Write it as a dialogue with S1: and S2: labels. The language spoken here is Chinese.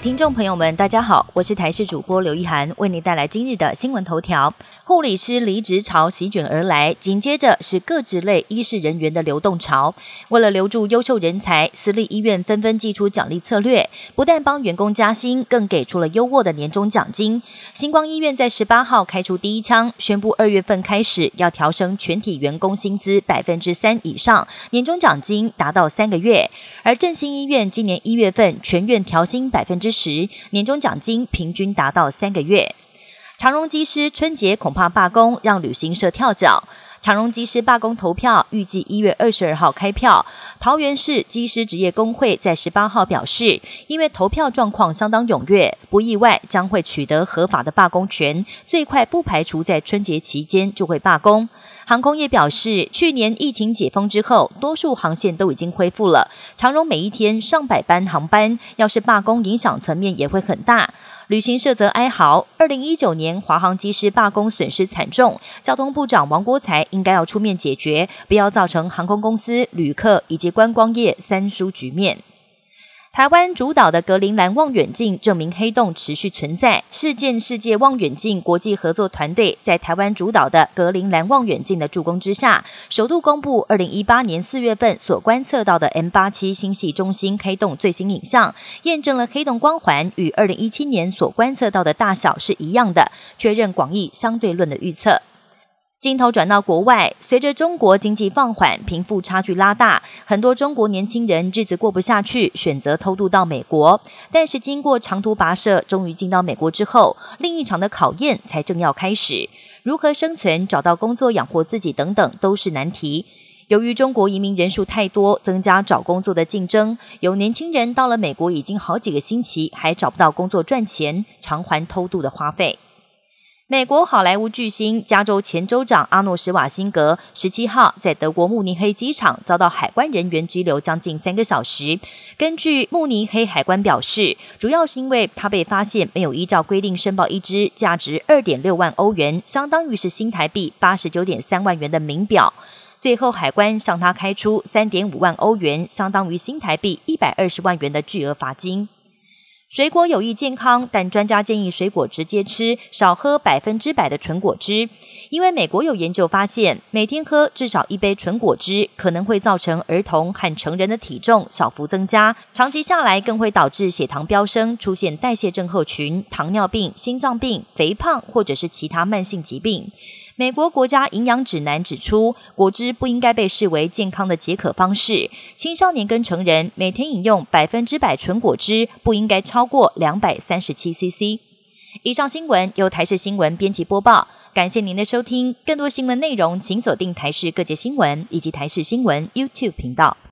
S1: 听众朋友们，大家好，我是台视主播刘一涵，为您带来今日的新闻头条。护理师离职潮席卷而来，紧接着是各职类医事人员的流动潮。为了留住优秀人才，私立医院纷纷祭出奖励策略，不但帮员工加薪，更给出了优渥的年终奖金。星光医院在十八号开出第一枪，宣布二月份开始要调升全体员工薪资百分之三以上，年终奖金达到三个月。而振兴医院今年一月份全院调薪百分之十，年终奖金平均达到三个月。长荣机师春节恐怕罢工，让旅行社跳脚。长荣机师罢工投票预计一月二十二号开票。桃园市机师职业工会在十八号表示，因为投票状况相当踊跃，不意外将会取得合法的罢工权，最快不排除在春节期间就会罢工。航空业表示，去年疫情解封之后，多数航线都已经恢复了。长荣每一天上百班航班，要是罢工，影响层面也会很大。旅行社则哀嚎，二零一九年华航机师罢工损失惨重，交通部长王国才应该要出面解决，不要造成航空公司、旅客以及观光业三输局面。台湾主导的格陵兰望远镜证明黑洞持续存在。事件世界望远镜国际合作团队在台湾主导的格陵兰望远镜的助攻之下，首度公布二零一八年四月份所观测到的 M 八七星系中心黑洞最新影像，验证了黑洞光环与二零一七年所观测到的大小是一样的，确认广义相对论的预测。镜头转到国外，随着中国经济放缓，贫富差距拉大，很多中国年轻人日子过不下去，选择偷渡到美国。但是经过长途跋涉，终于进到美国之后，另一场的考验才正要开始。如何生存、找到工作养活自己等等，都是难题。由于中国移民人数太多，增加找工作的竞争，有年轻人到了美国已经好几个星期，还找不到工作赚钱，偿还偷渡的花费。美国好莱坞巨星、加州前州长阿诺·施瓦辛格十七号在德国慕尼黑机场遭到海关人员拘留将近三个小时。根据慕尼黑海关表示，主要是因为他被发现没有依照规定申报一只价值二点六万欧元（相当于是新台币八十九点三万元）的名表。最后，海关向他开出三点五万欧元（相当于新台币一百二十万元）的巨额罚金。水果有益健康，但专家建议水果直接吃，少喝百分之百的纯果汁。因为美国有研究发现，每天喝至少一杯纯果汁，可能会造成儿童和成人的体重小幅增加，长期下来更会导致血糖飙升，出现代谢症候群、糖尿病、心脏病、肥胖或者是其他慢性疾病。美国国家营养指南指出，果汁不应该被视为健康的解渴方式。青少年跟成人每天饮用百分之百纯果汁不应该超过两百三十七 CC。以上新闻由台视新闻编辑播报，感谢您的收听。更多新闻内容，请锁定台视各界新闻以及台视新闻 YouTube 频道。